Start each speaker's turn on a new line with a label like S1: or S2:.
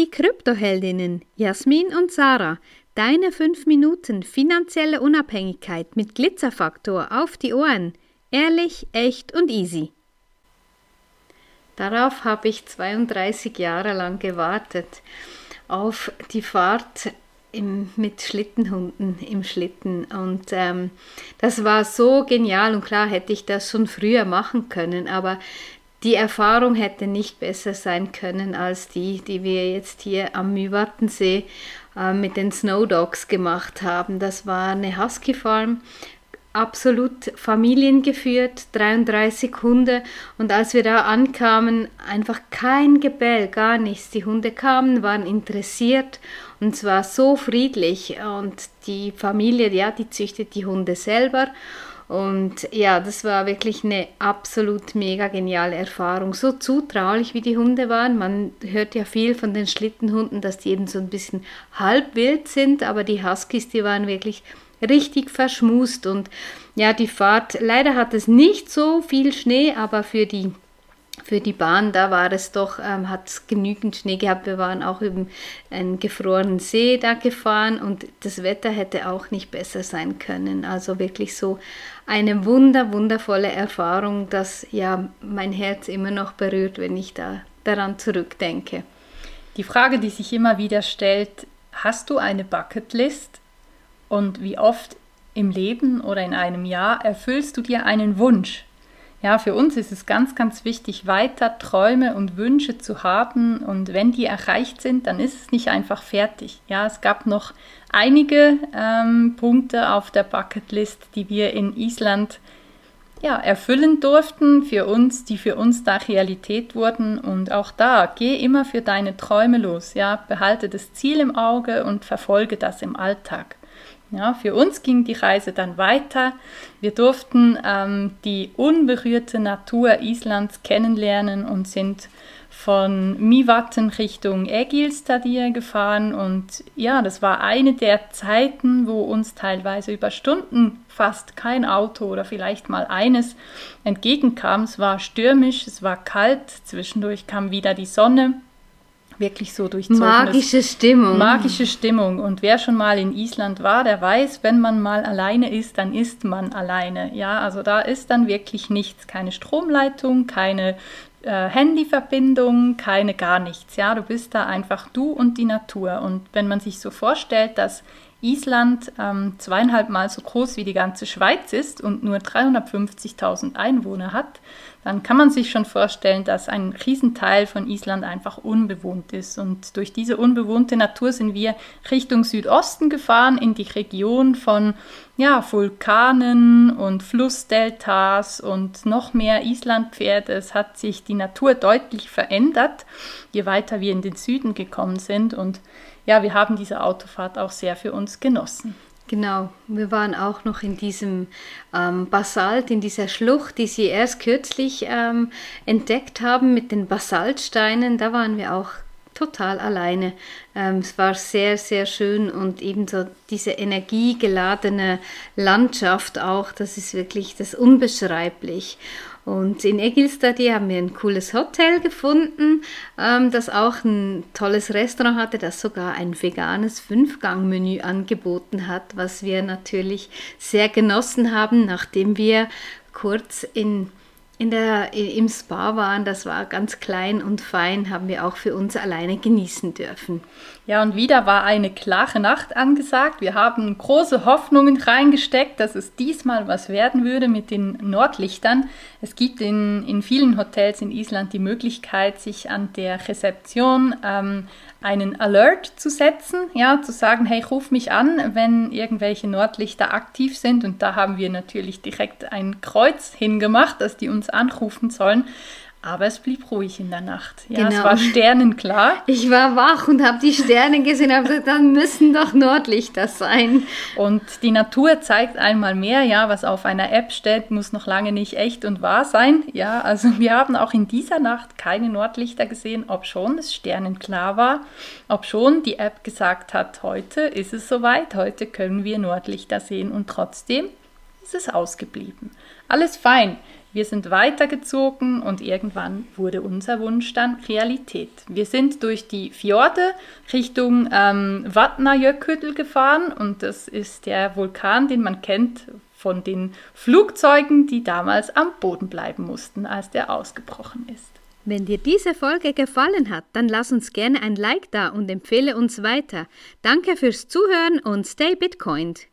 S1: die Kryptoheldinnen Jasmin und Sarah. Deine 5 Minuten finanzielle Unabhängigkeit mit Glitzerfaktor auf die Ohren. Ehrlich, echt und easy. Darauf habe ich 32 Jahre lang gewartet. Auf die Fahrt im, mit Schlittenhunden im Schlitten. Und ähm, das war so genial und klar hätte ich das schon früher machen können, aber die Erfahrung hätte nicht besser sein können als die, die wir jetzt hier am Mühwattensee äh, mit den Snow Dogs gemacht haben. Das war eine Husky Farm, absolut familiengeführt, 33 Hunde und als wir da ankamen, einfach kein Gebell, gar nichts. Die Hunde kamen, waren interessiert und zwar so friedlich und die Familie, ja, die züchtet die Hunde selber und ja, das war wirklich eine absolut mega geniale Erfahrung. So zutraulich wie die Hunde waren. Man hört ja viel von den Schlittenhunden, dass die eben so ein bisschen halb wild sind, aber die Huskies, die waren wirklich richtig verschmust. Und ja, die Fahrt, leider hat es nicht so viel Schnee, aber für die für die Bahn, da war es doch, ähm, hat es genügend Schnee gehabt. Wir waren auch über einen gefrorenen See da gefahren und das Wetter hätte auch nicht besser sein können. Also wirklich so eine wunder, wundervolle Erfahrung, dass ja mein Herz immer noch berührt, wenn ich da daran zurückdenke.
S2: Die Frage, die sich immer wieder stellt, hast du eine Bucketlist und wie oft im Leben oder in einem Jahr erfüllst du dir einen Wunsch? Ja, für uns ist es ganz, ganz wichtig, weiter Träume und Wünsche zu haben. Und wenn die erreicht sind, dann ist es nicht einfach fertig. Ja, es gab noch einige ähm, Punkte auf der Bucketlist, die wir in Island ja, erfüllen durften für uns, die für uns da Realität wurden. Und auch da, geh immer für deine Träume los. Ja, behalte das Ziel im Auge und verfolge das im Alltag. Ja, für uns ging die Reise dann weiter. Wir durften ähm, die unberührte Natur Islands kennenlernen und sind von Mivatten Richtung Egilstadir gefahren und ja, das war eine der Zeiten, wo uns teilweise über Stunden fast kein Auto oder vielleicht mal eines entgegenkam. Es war stürmisch, es war kalt, zwischendurch kam wieder die Sonne wirklich so durchzogen.
S1: Magische Stimmung.
S2: Magische Stimmung. Und wer schon mal in Island war, der weiß, wenn man mal alleine ist, dann ist man alleine. Ja, also da ist dann wirklich nichts. Keine Stromleitung, keine äh, Handyverbindung, keine gar nichts. Ja, du bist da einfach du und die Natur. Und wenn man sich so vorstellt, dass Island ähm, zweieinhalb Mal so groß wie die ganze Schweiz ist und nur 350.000 Einwohner hat, dann kann man sich schon vorstellen, dass ein Riesenteil von Island einfach unbewohnt ist. Und durch diese unbewohnte Natur sind wir Richtung Südosten gefahren, in die Region von ja, Vulkanen und Flussdeltas und noch mehr Islandpferde. Es hat sich die Natur deutlich verändert, je weiter wir in den Süden gekommen sind. Und ja, wir haben diese Autofahrt auch sehr für uns genossen.
S1: Genau, wir waren auch noch in diesem ähm, Basalt, in dieser Schlucht, die Sie erst kürzlich ähm, entdeckt haben mit den Basaltsteinen. Da waren wir auch total alleine. Ähm, es war sehr, sehr schön und ebenso diese energiegeladene Landschaft auch, das ist wirklich das unbeschreiblich. Und in Egilstadi haben wir ein cooles Hotel gefunden, ähm, das auch ein tolles Restaurant hatte, das sogar ein veganes Fünfgang-Menü angeboten hat, was wir natürlich sehr genossen haben, nachdem wir kurz in in der, im Spa waren, das war ganz klein und fein, haben wir auch für uns alleine genießen dürfen.
S2: Ja, und wieder war eine klare Nacht angesagt. Wir haben große Hoffnungen reingesteckt, dass es diesmal was werden würde mit den Nordlichtern. Es gibt in, in vielen Hotels in Island die Möglichkeit, sich an der Rezeption ähm, einen Alert zu setzen, ja, zu sagen, hey, ruf mich an, wenn irgendwelche Nordlichter aktiv sind. Und da haben wir natürlich direkt ein Kreuz hingemacht, dass die uns anrufen sollen. Aber es blieb ruhig in der Nacht. Ja, genau. es war sternenklar.
S1: Ich war wach und habe die Sterne gesehen, aber dann müssen doch Nordlichter sein.
S2: Und die Natur zeigt einmal mehr, ja, was auf einer App steht, muss noch lange nicht echt und wahr sein. Ja, also wir haben auch in dieser Nacht keine Nordlichter gesehen, ob schon es sternenklar war, ob schon die App gesagt hat, heute ist es soweit, heute können wir Nordlichter sehen und trotzdem ist es ausgeblieben. Alles fein. Wir sind weitergezogen und irgendwann wurde unser Wunsch dann Realität. Wir sind durch die Fjorde Richtung ähm, Vatnajökull gefahren und das ist der Vulkan, den man kennt von den Flugzeugen, die damals am Boden bleiben mussten, als der ausgebrochen ist.
S1: Wenn dir diese Folge gefallen hat, dann lass uns gerne ein Like da und empfehle uns weiter. Danke fürs Zuhören und stay Bitcoined.